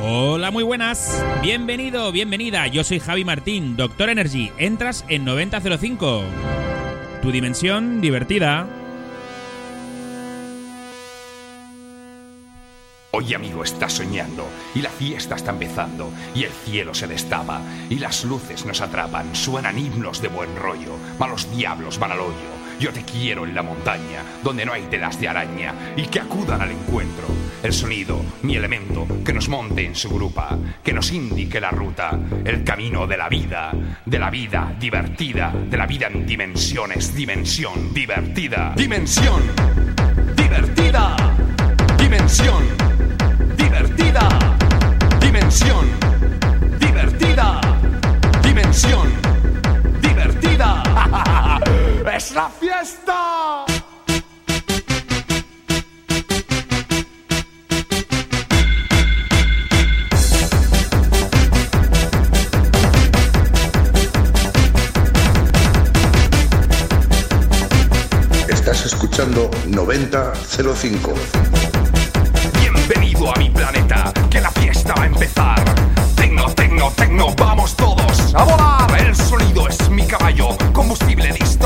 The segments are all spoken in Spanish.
Hola, muy buenas. Bienvenido, bienvenida. Yo soy Javi Martín, Doctor Energy. Entras en 9005. Tu dimensión divertida. Hoy amigo está soñando y la fiesta está empezando y el cielo se destapa y las luces nos atrapan, suenan himnos de buen rollo, malos diablos van al hoyo. Yo te quiero en la montaña, donde no hay telas de araña, y que acudan al encuentro. El sonido, mi elemento, que nos monte en su grupa, que nos indique la ruta, el camino de la vida, de la vida divertida, de la vida en dimensiones, dimensión divertida, dimensión divertida, dimensión divertida, dimensión divertida, dimensión la fiesta! Estás escuchando 9005. Bienvenido a mi planeta, que la fiesta va a empezar. Tecno, tecno, tecno, vamos todos a volar. El sonido es mi caballo, combustible distorsión.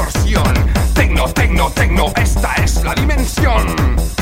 Tecno, tecno, esta es la. Dimensión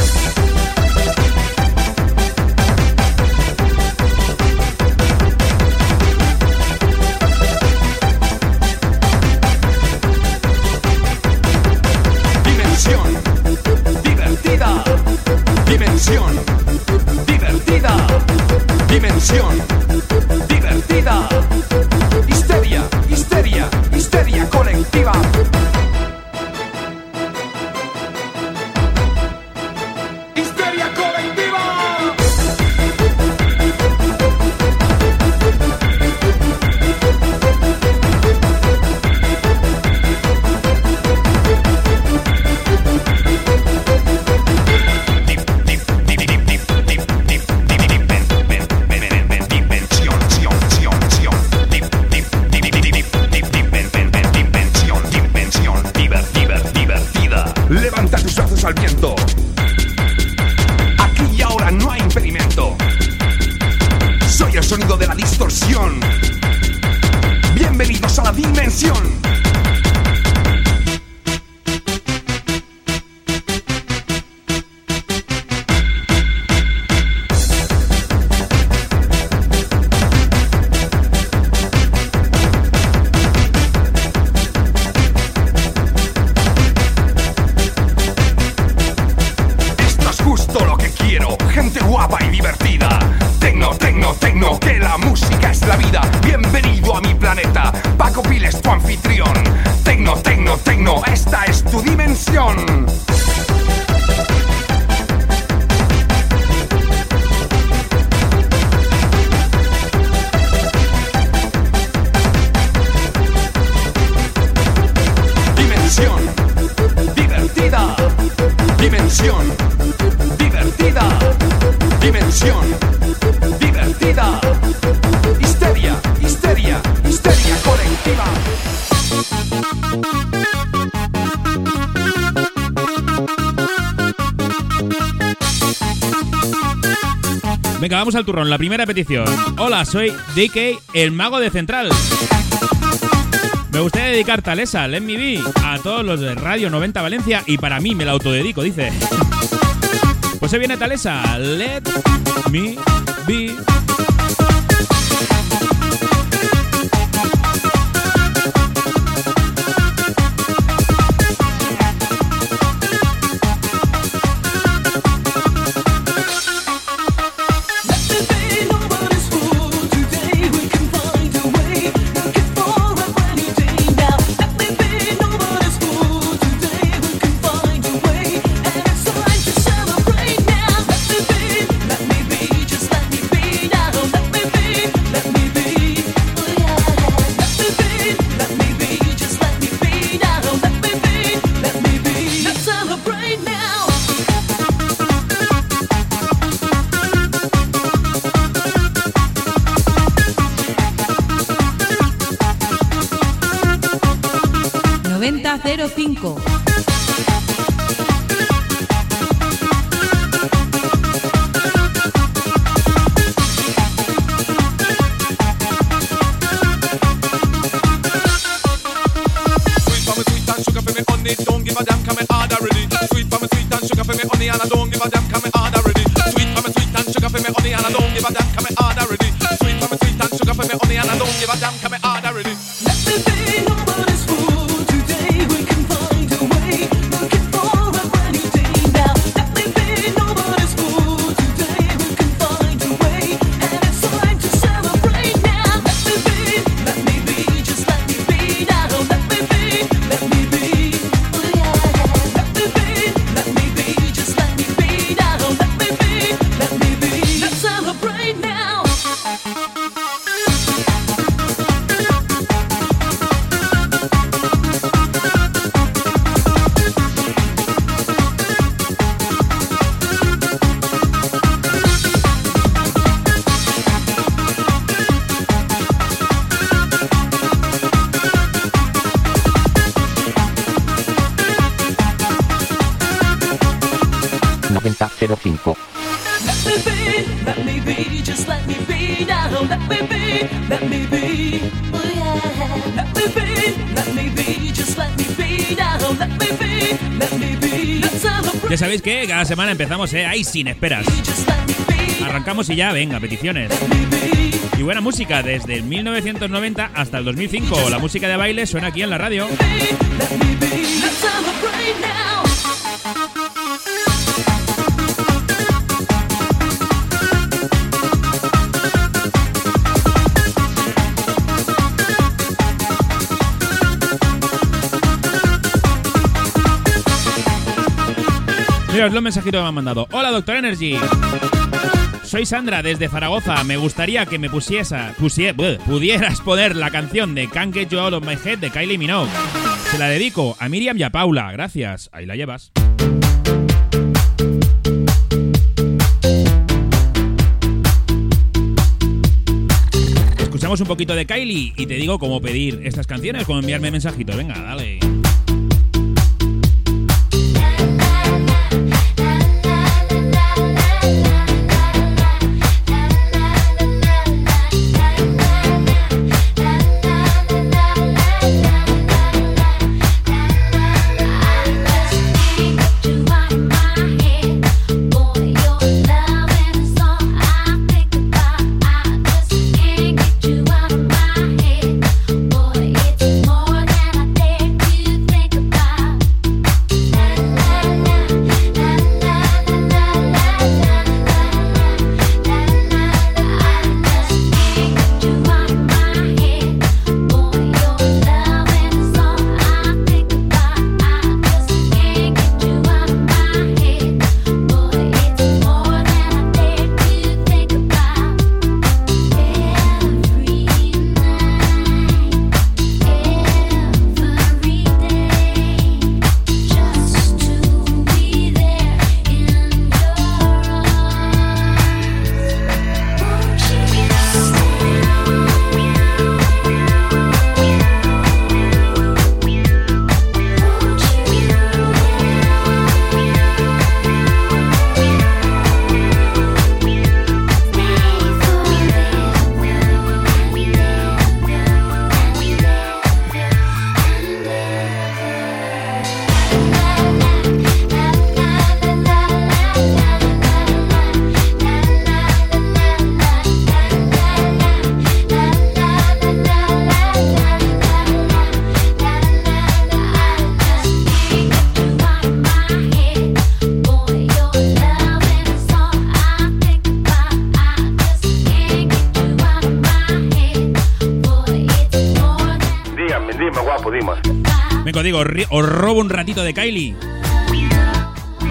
al turrón. La primera petición. Hola, soy DK, el mago de Central. Me gustaría dedicar Talesa, Let Me Be, a todos los de Radio 90 Valencia y para mí me la autodedico, dice. Pues se viene Talesa. Let me be. 9005. Semana empezamos eh, ahí sin esperas. Arrancamos y ya, venga, peticiones. Y buena música, desde el 1990 hasta el 2005. La música de baile suena aquí en la radio. Mira, os lo mensajito que me han mandado. Hola, Doctor Energy. Soy Sandra desde Zaragoza. Me gustaría que me pusiesa, pudieras poner la canción de Can't Get You Out of My Head de Kylie Minogue. Se la dedico a Miriam y a Paula. Gracias. Ahí la llevas. Escuchamos un poquito de Kylie y te digo cómo pedir estas canciones, cómo enviarme mensajitos. Venga, dale. Os robo un ratito de Kylie.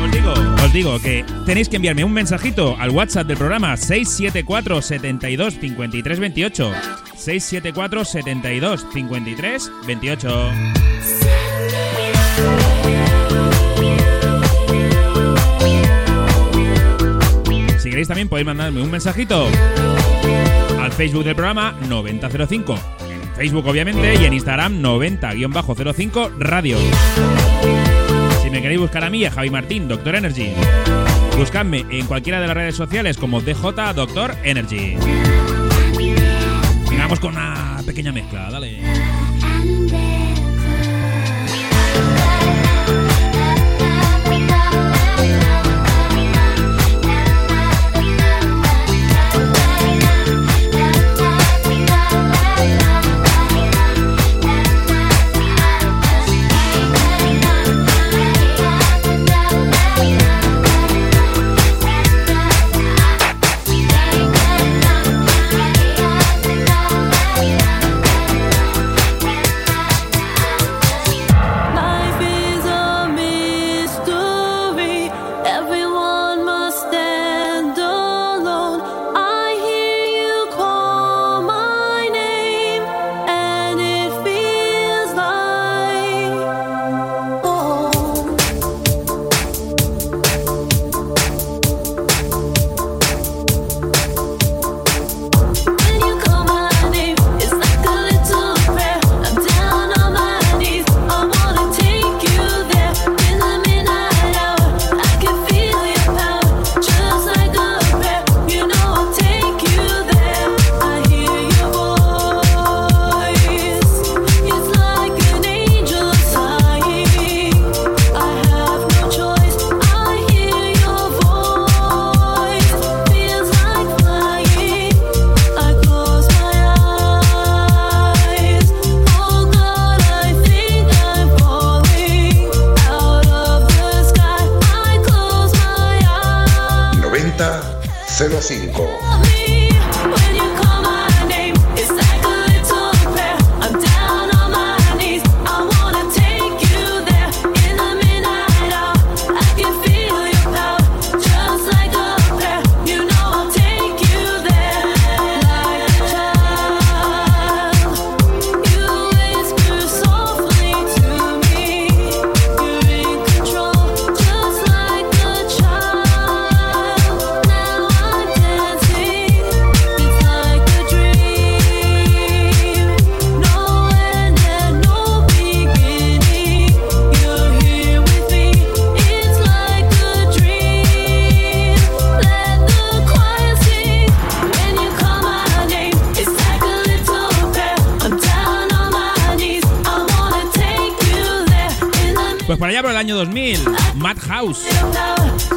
Os digo, os digo que tenéis que enviarme un mensajito al WhatsApp del programa 674 72 53 28. 674 72 53 28. Si queréis también podéis mandarme un mensajito al Facebook del programa 9005. Facebook obviamente y en Instagram 90-05 Radio. Si me queréis buscar a mí, a Javi Martín, Doctor Energy, buscadme en cualquiera de las redes sociales como DJ Doctor Energy. Vamos con una pequeña mezcla, dale.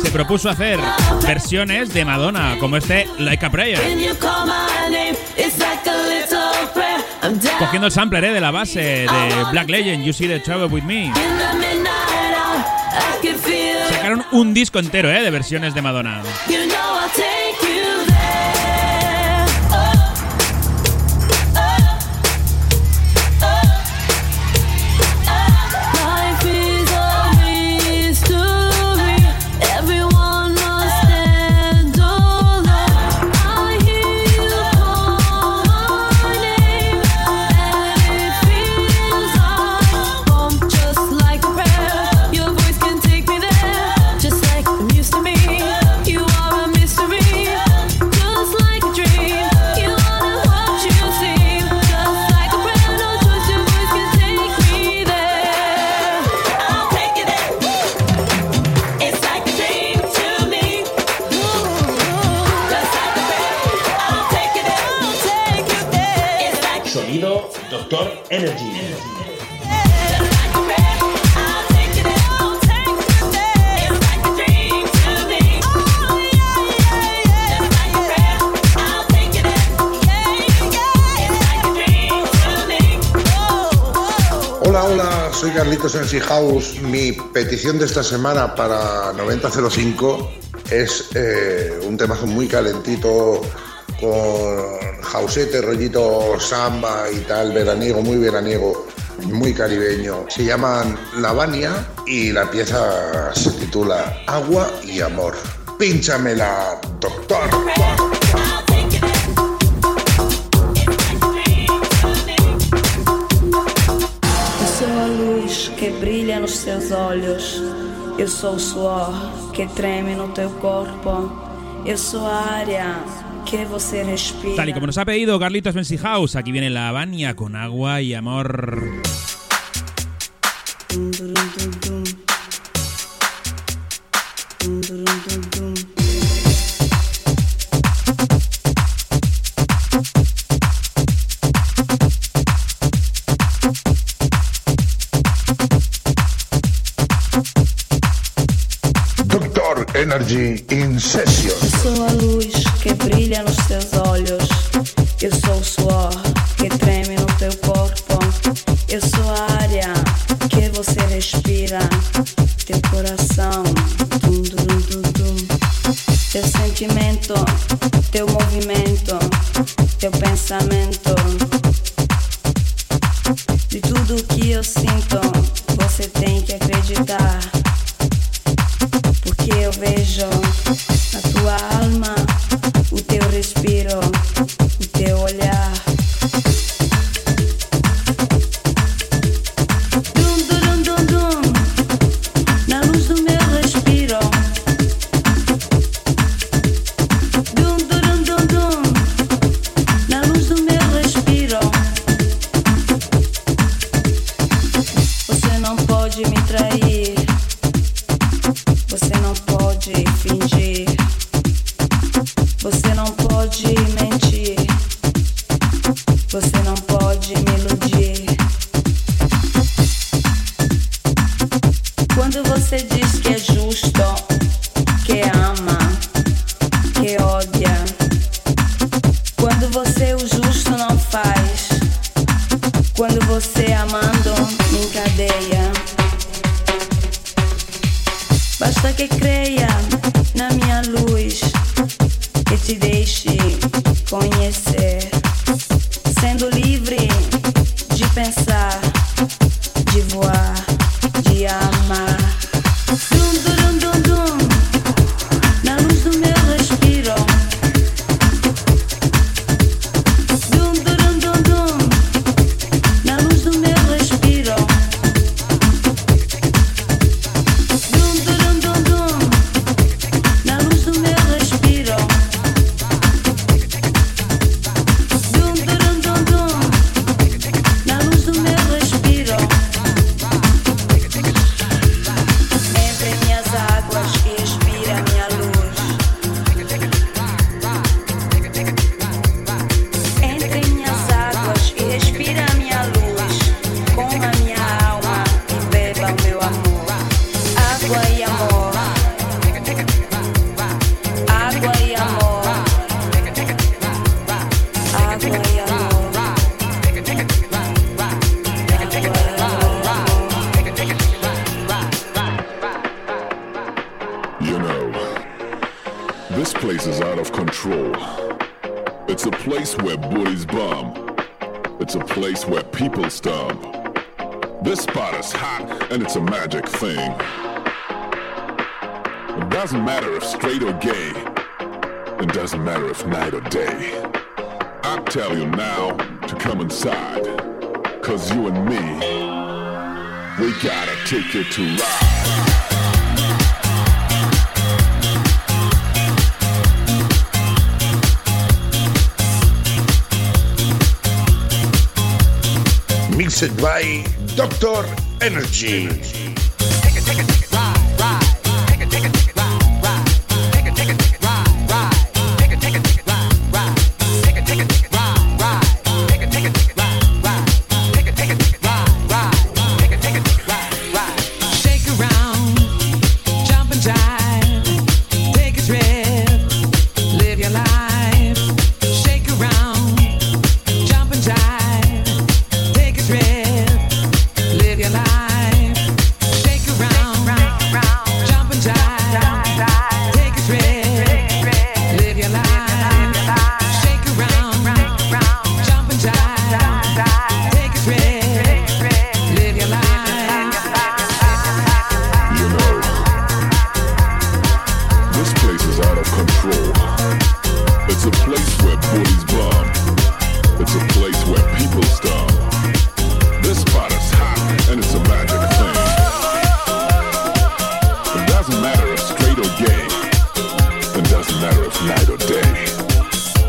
Se propuso hacer versiones de Madonna, como este Like a Prayer. Cogiendo el sampler eh, de la base de Black Legend, You See the Trouble with Me. Sacaron un disco entero eh, de versiones de Madonna. Sensi House, mi petición de esta semana para 9005 es eh, un temazo muy calentito con jausete, rollito samba y tal, veraniego, muy veraniego, muy caribeño. Se llaman Lavania y la pieza se titula Agua y Amor. Pínchamela, doctor. Seus olhos. Eu sou suor que treme no teu corpo. Eu sou área. Tal y como nos ha pedido Carlitos Bensi House, aquí viene la Habania con agua y amor. Energy in Session. Eu sou a luz que brilha nos seus olhos. Eu sou o suor que treme no teu corpo. Eu sou a área que você respira. Teu coração, dum, dum, dum, dum. Teu sentimento, teu movimento, teu pensamento. Place is out of control. It's a place where bullies bomb. It's a place where people stomp. This spot is hot and it's a magic thing. It doesn't matter if straight or gay. It doesn't matter if night or day. I tell you now to come inside. Cause you and me, we gotta take it to ride. By Doctor Energy. night or day.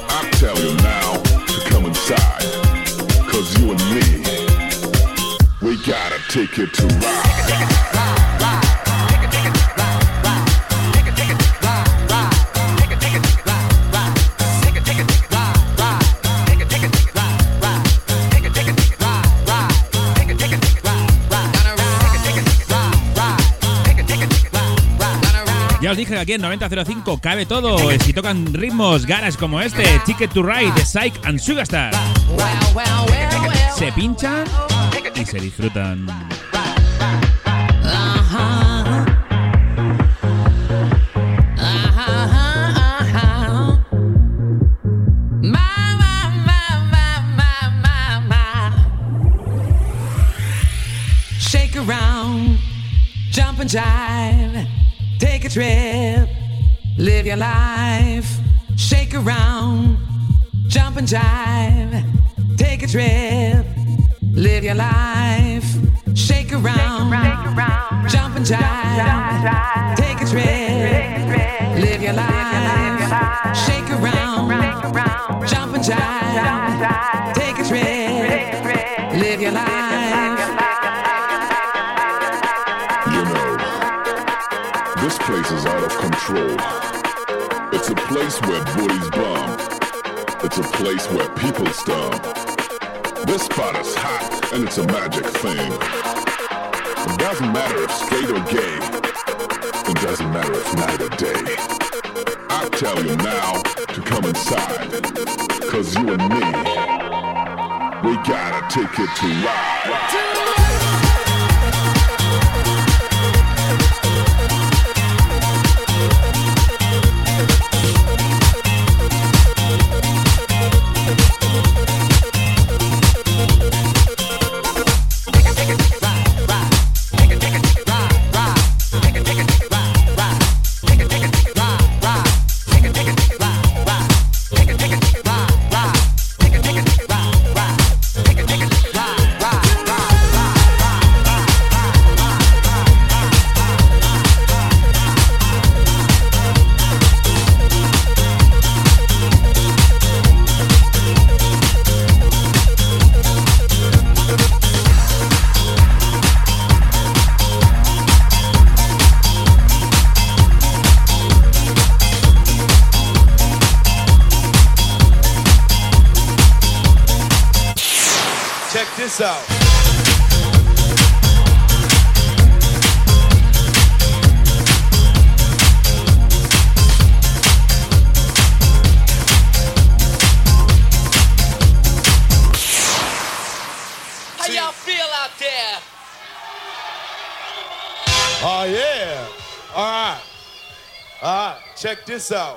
I tell you now to come you and me, we gotta take it to ride. aquí en 9005 cabe todo. Si tocan ritmos garas como este, Ticket to Ride de Psych and Sugastar. Se pinchan y se disfrutan. Shake around, jump and jive. alive, shake around, jump and jive. this out.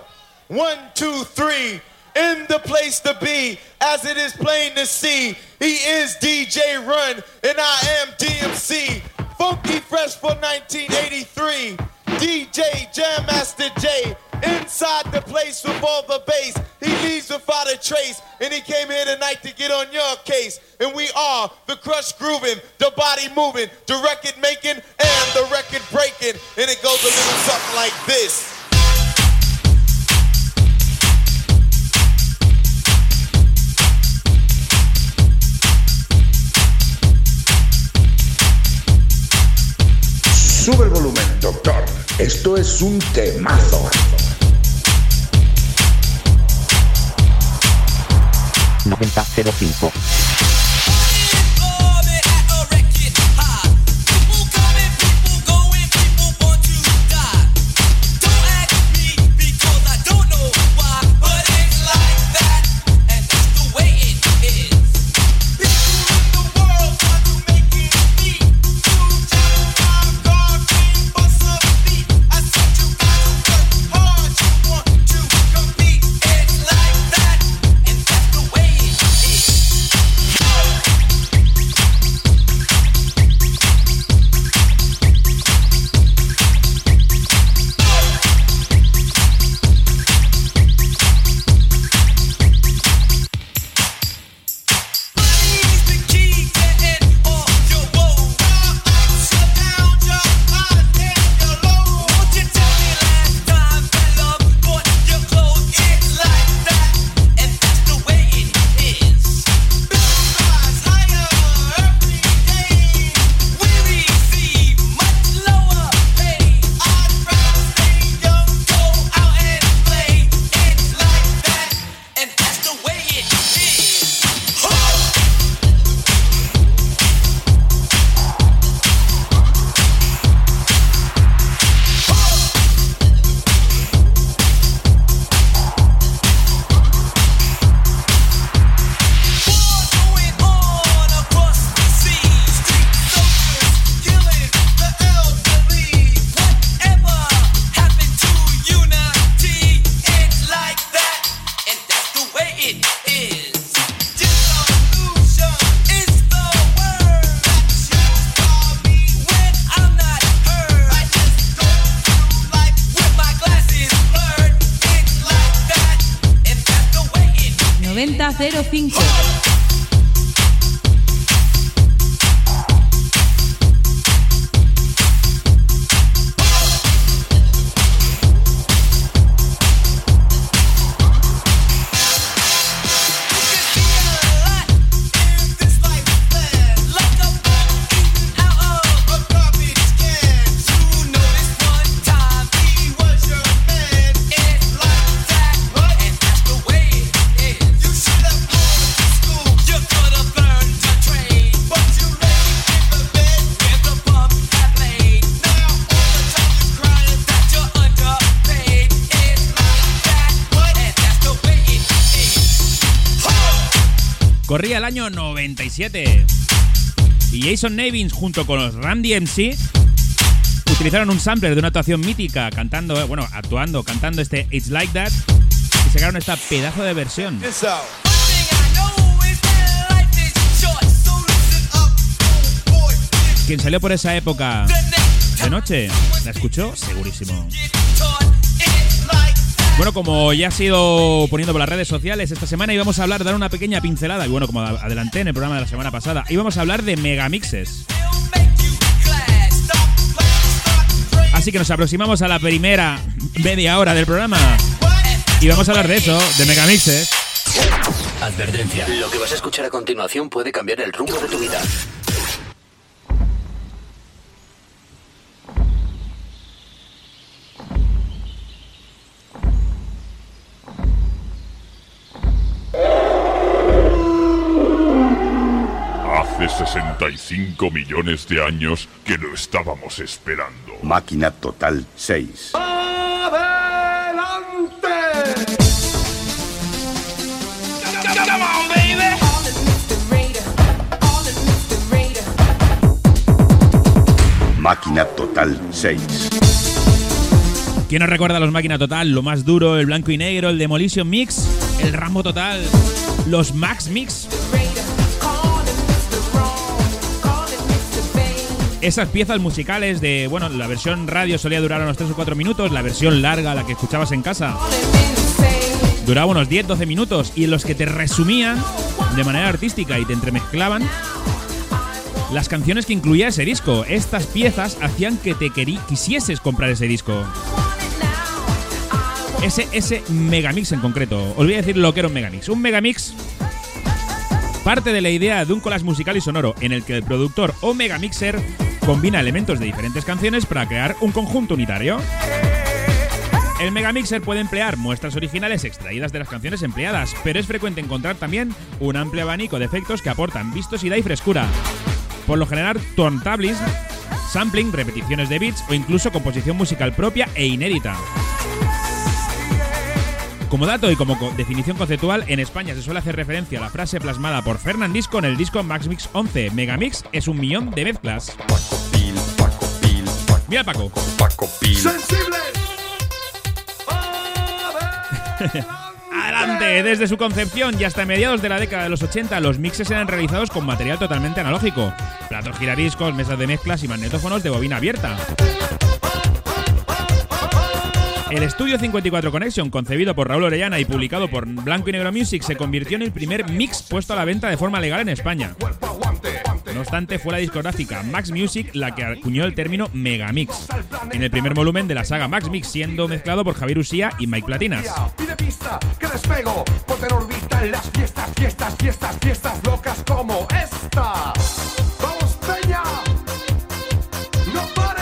Esto es un temazo. Noventa cero cinco. 9005. 97 y Jason Nevins junto con los Randy MC utilizaron un sampler de una actuación mítica cantando, eh, bueno, actuando, cantando este It's Like That y sacaron esta pedazo de versión. Quien salió por esa época de noche, ¿la escuchó? Segurísimo. Bueno, como ya ha sido poniendo por las redes sociales esta semana íbamos a hablar, dar una pequeña pincelada, y bueno, como adelanté en el programa de la semana pasada, íbamos a hablar de megamixes. Así que nos aproximamos a la primera media hora del programa y vamos a hablar de eso, de megamixes. Advertencia, lo que vas a escuchar a continuación puede cambiar el rumbo de tu vida. 65 millones de años que lo estábamos esperando. Máquina Total 6. ¡Adelante! Máquina Total 6. ¿Quién nos recuerda a los Máquina Total? Lo más duro, el blanco y negro, el Demolition Mix, el Rambo Total, los Max Mix. Esas piezas musicales de, bueno, la versión radio solía durar unos 3 o 4 minutos, la versión larga, la que escuchabas en casa, duraba unos 10-12 minutos y en los que te resumían de manera artística y te entremezclaban las canciones que incluía ese disco. Estas piezas hacían que te quisieses comprar ese disco. Ese, ese megamix en concreto. Os voy a decir lo que era un megamix. Un megamix parte de la idea de un collage musical y sonoro en el que el productor o megamixer combina elementos de diferentes canciones para crear un conjunto unitario. El megamixer puede emplear muestras originales extraídas de las canciones empleadas, pero es frecuente encontrar también un amplio abanico de efectos que aportan vistosidad y frescura. Por lo general, turntablism, sampling, repeticiones de beats o incluso composición musical propia e inédita. Como dato y como co- definición conceptual, en España se suele hacer referencia a la frase plasmada por Fernandisco en el disco Max Mix 11. Megamix es un millón de mezclas. Mira Paco. Paco Pil. ¡Sensible! Adelante, desde su concepción y hasta mediados de la década de los 80, los mixes eran realizados con material totalmente analógico. Platos giradiscos, mesas de mezclas y magnetófonos de bobina abierta. El estudio 54 Connection, concebido por Raúl Orellana y publicado por Blanco y Negro Music, se convirtió en el primer mix puesto a la venta de forma legal en España. No obstante, fue la discográfica Max Music la que acuñó el término Megamix, en el primer volumen de la saga Max Mix, siendo mezclado por Javier Usía y Mike Platinas. ¡Vamos! ¡No pares,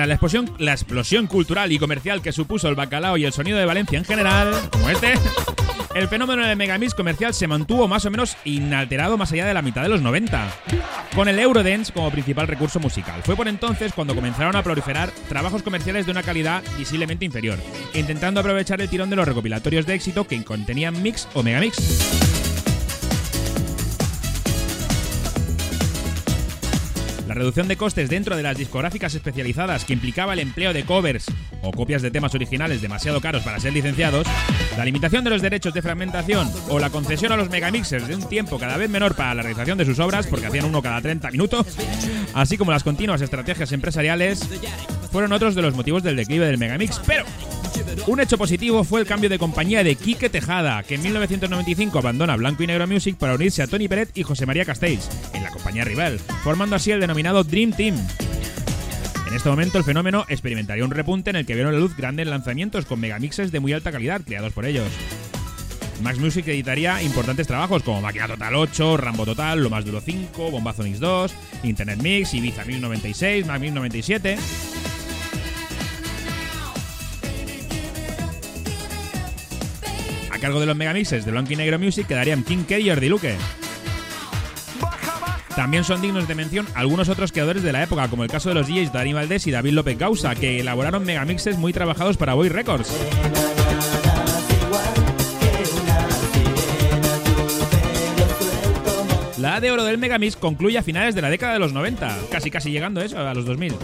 Tras la explosión, cultural y comercial que supuso el bacalao y el sonido de Valencia en general, como este, el fenómeno del megamix comercial se mantuvo más o menos inalterado más allá de la mitad de los 90, con el Eurodance como principal recurso musical. Fue por entonces cuando comenzaron a proliferar trabajos comerciales de una calidad visiblemente inferior, intentando aprovechar el tirón de los recopilatorios de éxito que contenían mix o megamix. La reducción de costes dentro de las discográficas especializadas que implicaba el empleo de covers o copias de temas originales demasiado caros para ser licenciados, la limitación de los derechos de fragmentación o la concesión a los megamixers de un tiempo cada vez menor para la realización de sus obras, porque hacían uno cada 30 minutos, así como las continuas estrategias empresariales, fueron otros de los motivos del declive del megamix. Pero un hecho positivo fue el cambio de compañía de Quique Tejada, que en 1995 abandona Blanco y Negro Music para unirse a Tony Peret y José María Castells, en la compañía rival, formando así el denominado Dream Team. En este momento el fenómeno experimentaría un repunte en el que vieron la luz grandes lanzamientos con megamixes de muy alta calidad creados por ellos. Max Music editaría importantes trabajos como Máquina Total 8, Rambo Total, Lo Más Duro 5, Bombazo Mix 2, Internet Mix, Ibiza 1096, Max 1097. A cargo de los megamixes de Blanco y Negro Music quedarían King K y Jordi Luque. También son dignos de mención algunos otros creadores de la época, como el caso de los DJs Dani Valdés y David López Gausa, que elaboraron megamixes muy trabajados para Boy Records. La de oro del Megamix concluye a finales de la década de los 90, casi casi llegando eso a los 2000,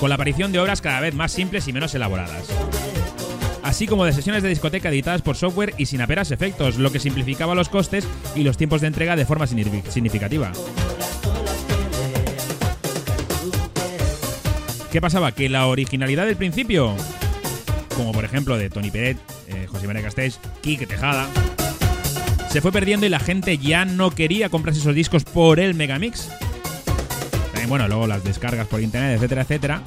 con la aparición de obras cada vez más simples y menos elaboradas así como de sesiones de discoteca editadas por software y sin apenas efectos, lo que simplificaba los costes y los tiempos de entrega de forma significativa. ¿Qué pasaba? Que la originalidad del principio, como por ejemplo de Tony Peret, eh, José María Castells, Kike Tejada, se fue perdiendo y la gente ya no quería comprarse esos discos por el Megamix. Bueno, luego las descargas por internet, etcétera, etcétera.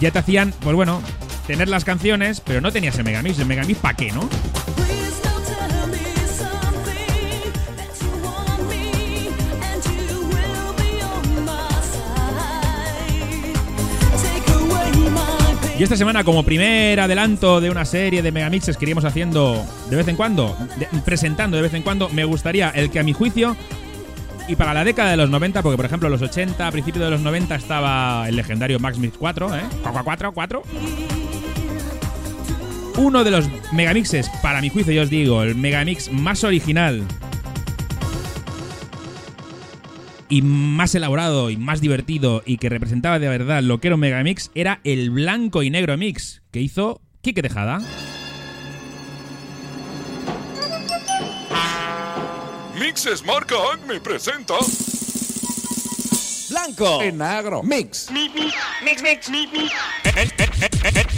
Ya te hacían, pues bueno, tener las canciones, pero no tenías el Megamix. ¿El Megamix para qué, no? Y esta semana, como primer adelanto de una serie de megamixes que iríamos haciendo de vez en cuando, presentando de vez en cuando, me gustaría el que a mi juicio, y para la década de los 90, porque por ejemplo los 80, a principios de los 90 estaba el legendario Max Mix 4, ¿eh? 4, 4 uno de los megamixes, para mi juicio, yo os digo, el megamix más original y más elaborado y más divertido y que representaba de verdad lo que era un megamix era el blanco y negro mix que hizo Kike Tejada. Mixes Marca me presenta blanco y negro mix. Mix, mix, mix, mix.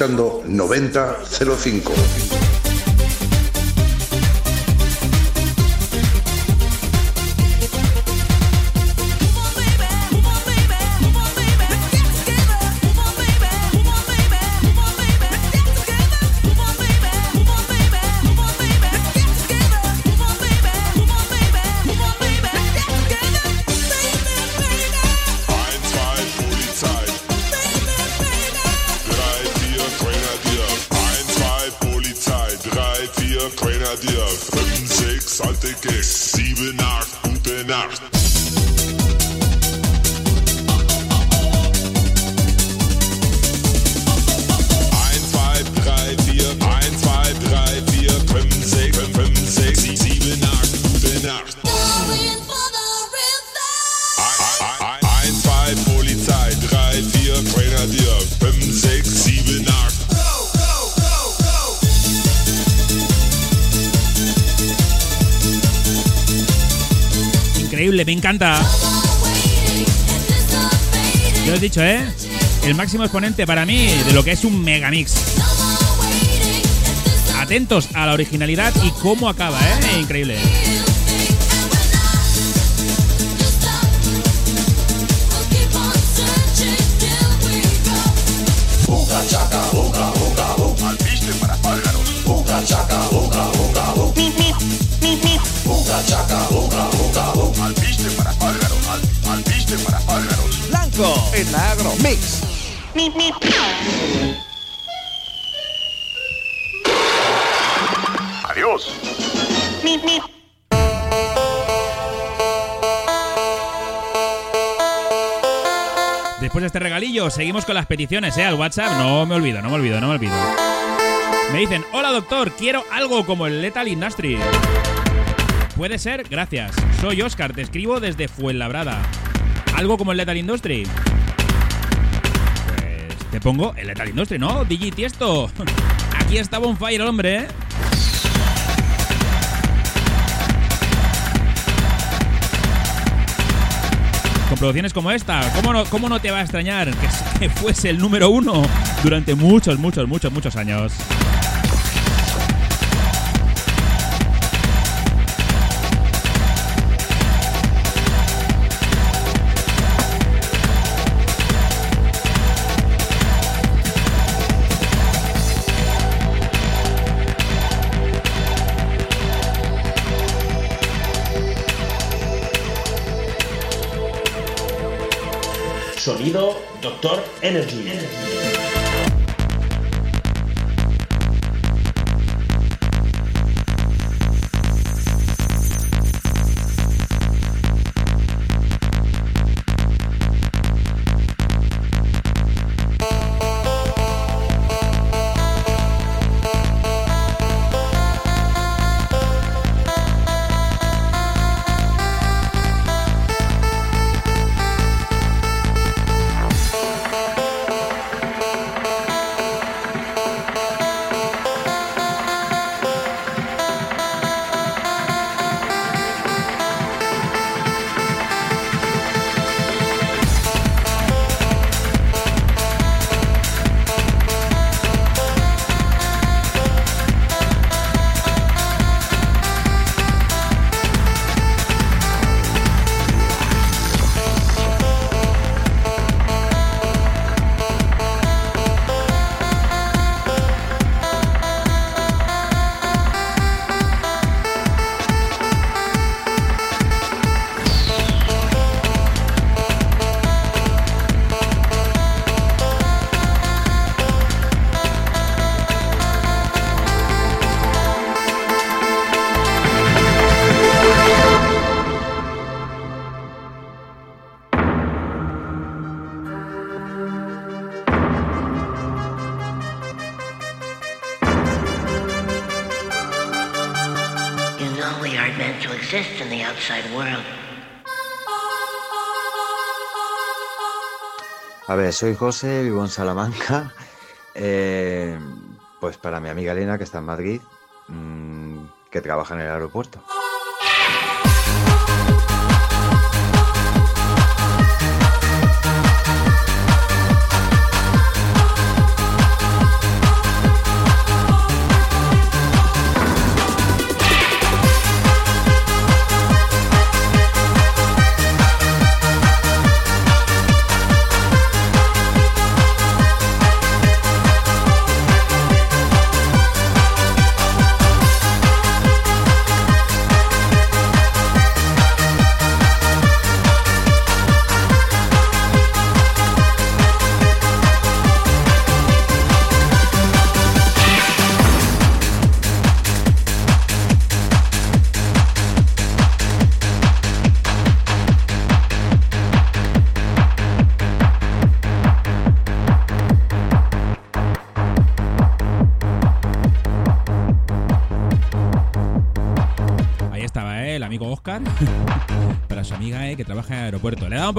escuchando 9005. dir. 5, 6, alte Keks. 7, 8, gute Nacht. Me encanta. Yo he dicho, ¿eh? El máximo exponente para mí de lo que es un megamix. Atentos a la originalidad y cómo acaba, ¿eh? Increíble. En la Agro Mix. Adiós. Después de este regalillo, seguimos con las peticiones, ¿eh? Al WhatsApp. No me olvido, no me olvido, no me olvido. Me dicen, hola doctor, quiero algo como el Lethal Industry. Puede ser, gracias. Soy Oscar, te escribo desde Fuenlabrada. ¿Algo como el Lethal Industry? Pues te pongo el Lethal Industry, ¿no? DJ esto. Aquí está Bonfire el hombre, ¿eh? Con producciones como esta, ¿cómo no, cómo no te va a extrañar que fuese el número uno durante muchos, muchos, muchos, muchos años? Doctor Energy. A ver, soy José, vivo en Salamanca. Eh, pues para mi amiga Elena, que está en Madrid, mm, que trabaja en el aeropuerto.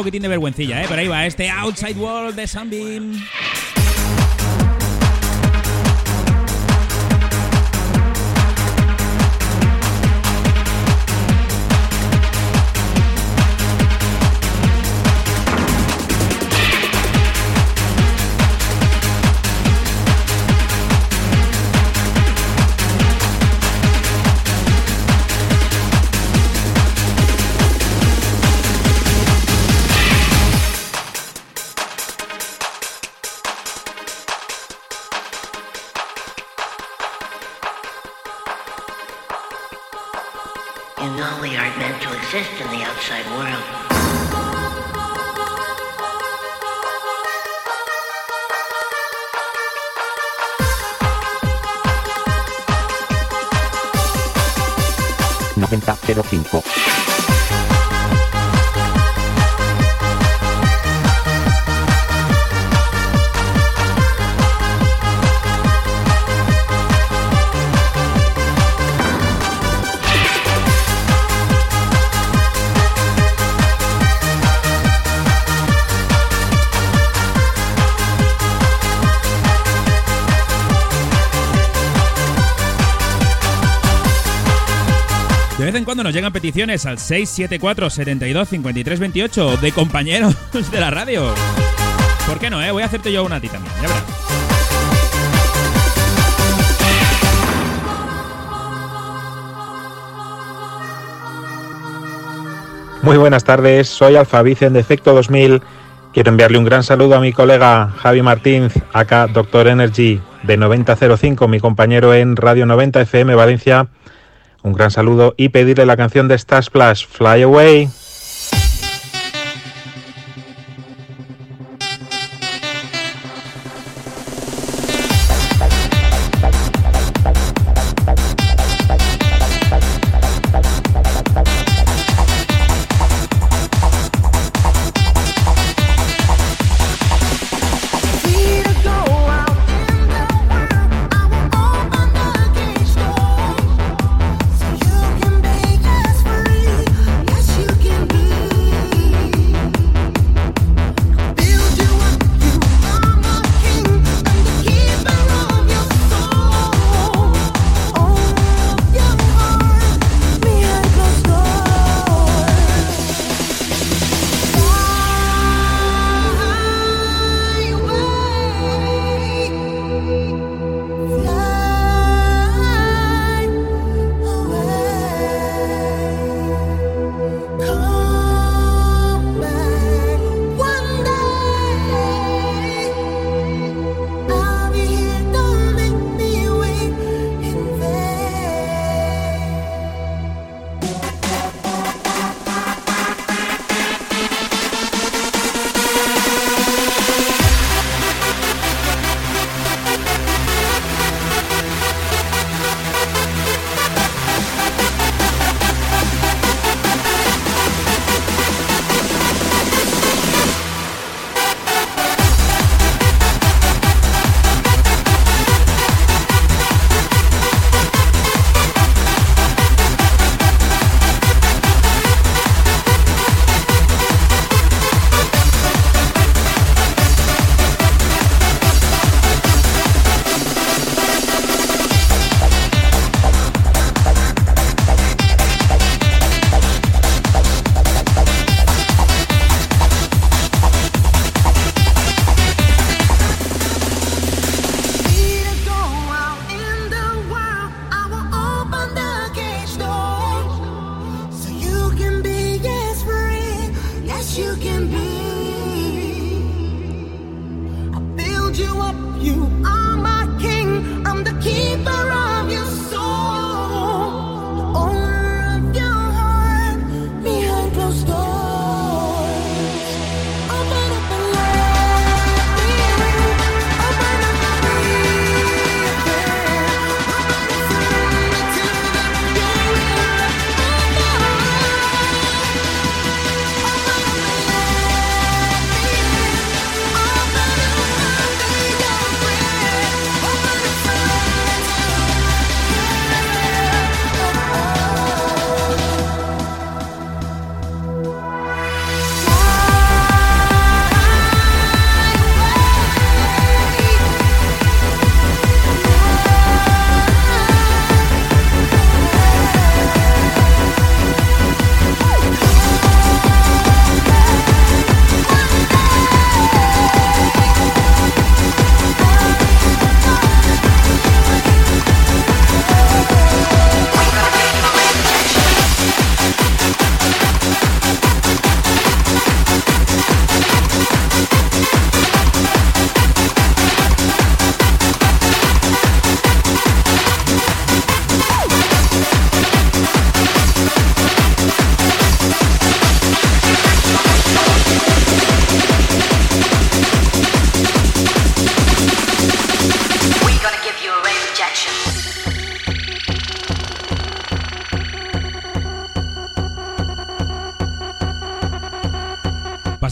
Poquitín de vergüencilla, ¿eh? Pero ahí va, este Outside World de Sunbeam. Cuando llegan peticiones al 674 72 53 28 de compañeros de la radio. ¿Por qué no, eh? Voy a hacerte yo una a ti también, ya verás. Muy buenas tardes, soy Alfabicen de Efecto 2000. Quiero enviarle un gran saludo a mi colega Javi Martínez, acá Doctor Energy de 9005, mi compañero en Radio 90 FM Valencia un gran saludo y pedirle la canción de Star Splash, Fly Away.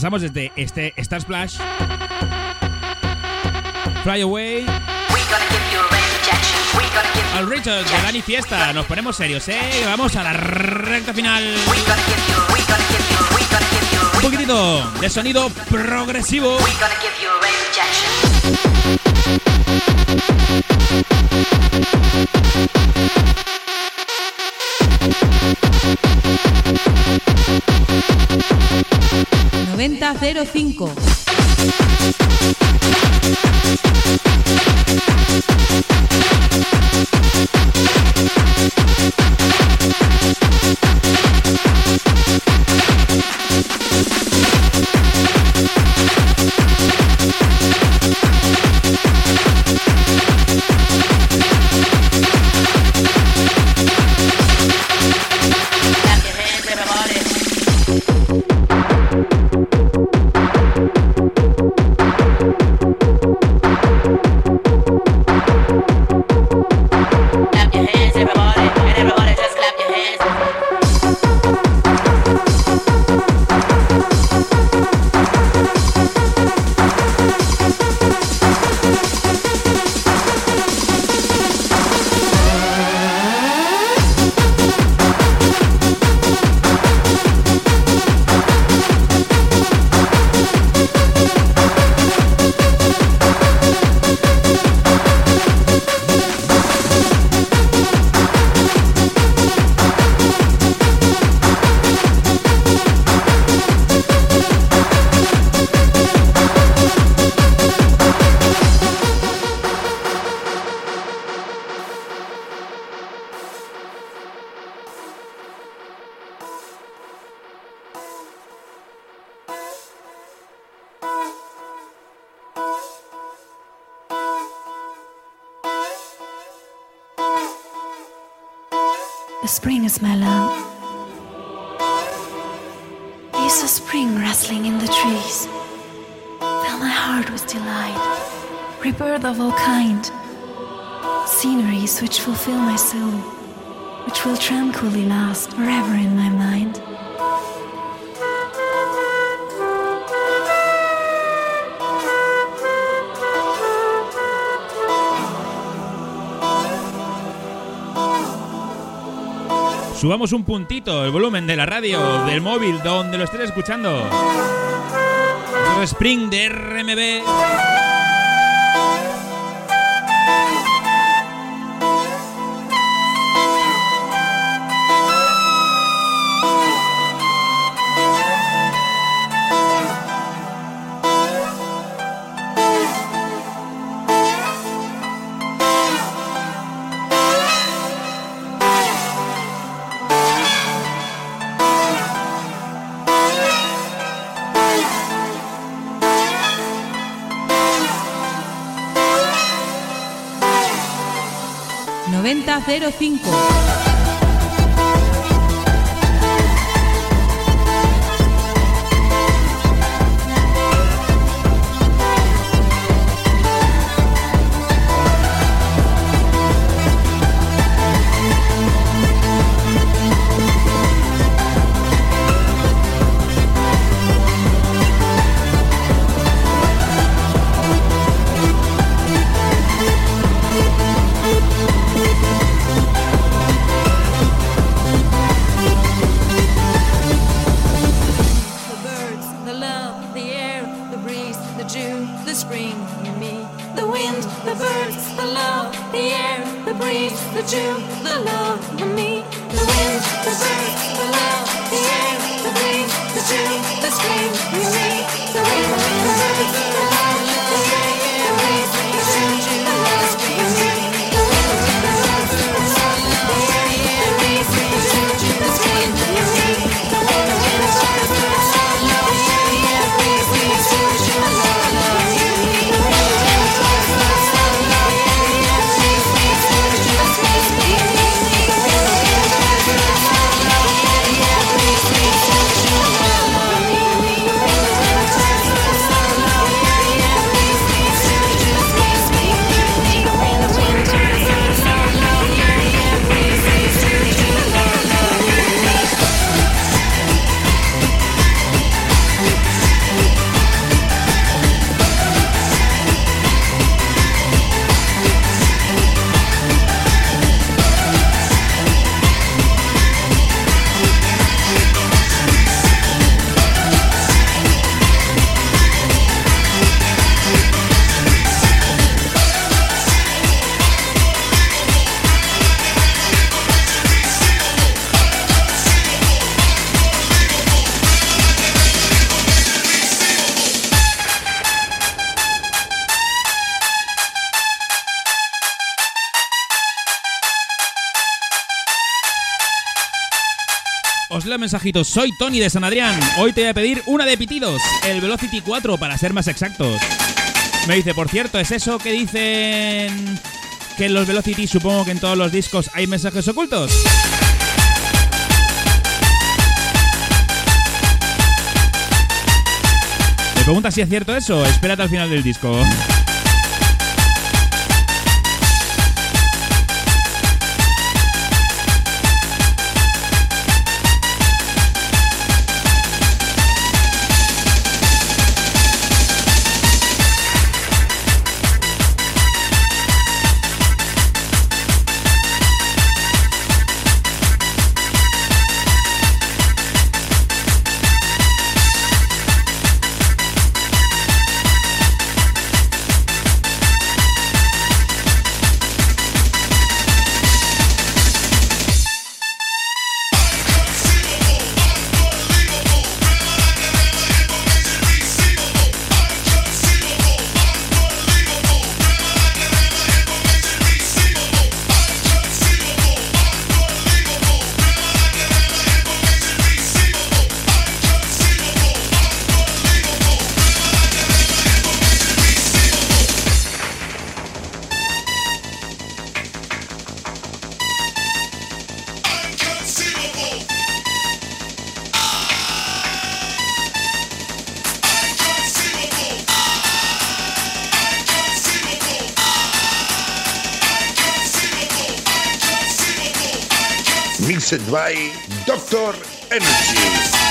Pasamos desde este Star Splash, Fly Away, al Richard de Dani Fiesta. Nos ponemos serios, ¿eh? Vamos a la recta final. Un poquitito de sonido progresivo. 05. spring is my love. You saw spring rustling in the trees. Fill my heart with delight, rebirth of all kind. Sceneries which fulfill my soul, which will tranquilly last forever in my mind. Subamos un puntito el volumen de la radio, del móvil, donde lo estés escuchando. Spring de RMB. 05. Os leo mensajitos. Soy Tony de San Adrián. Hoy te voy a pedir una de pitidos. El Velocity 4 para ser más exactos. Me dice, por cierto, ¿es eso que dicen que en los Velocity supongo que en todos los discos hay mensajes ocultos? Me pregunta si es cierto eso. Espérate al final del disco. Mixed by Doctor Energy.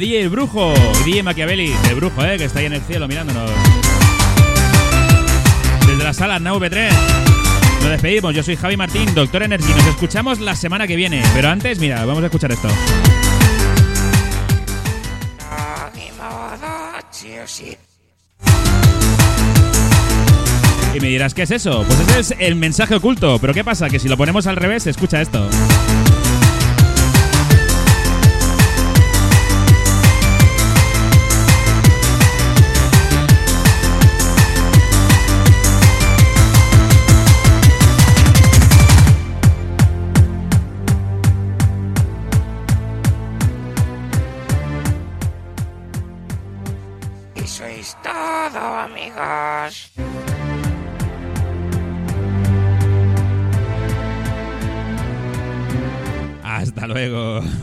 DJ El Brujo DJ Machiavelli, el Brujo, eh, que está ahí en el cielo mirándonos. Desde la sala Now 3 Nos despedimos, yo soy Javi Martín, Doctor Energy. Nos escuchamos la semana que viene. Pero antes, mira, vamos a escuchar esto. Y me dirás, ¿qué es eso? Pues ese es el mensaje oculto. Pero ¿qué pasa? Que si lo ponemos al revés, escucha esto. Hasta luego.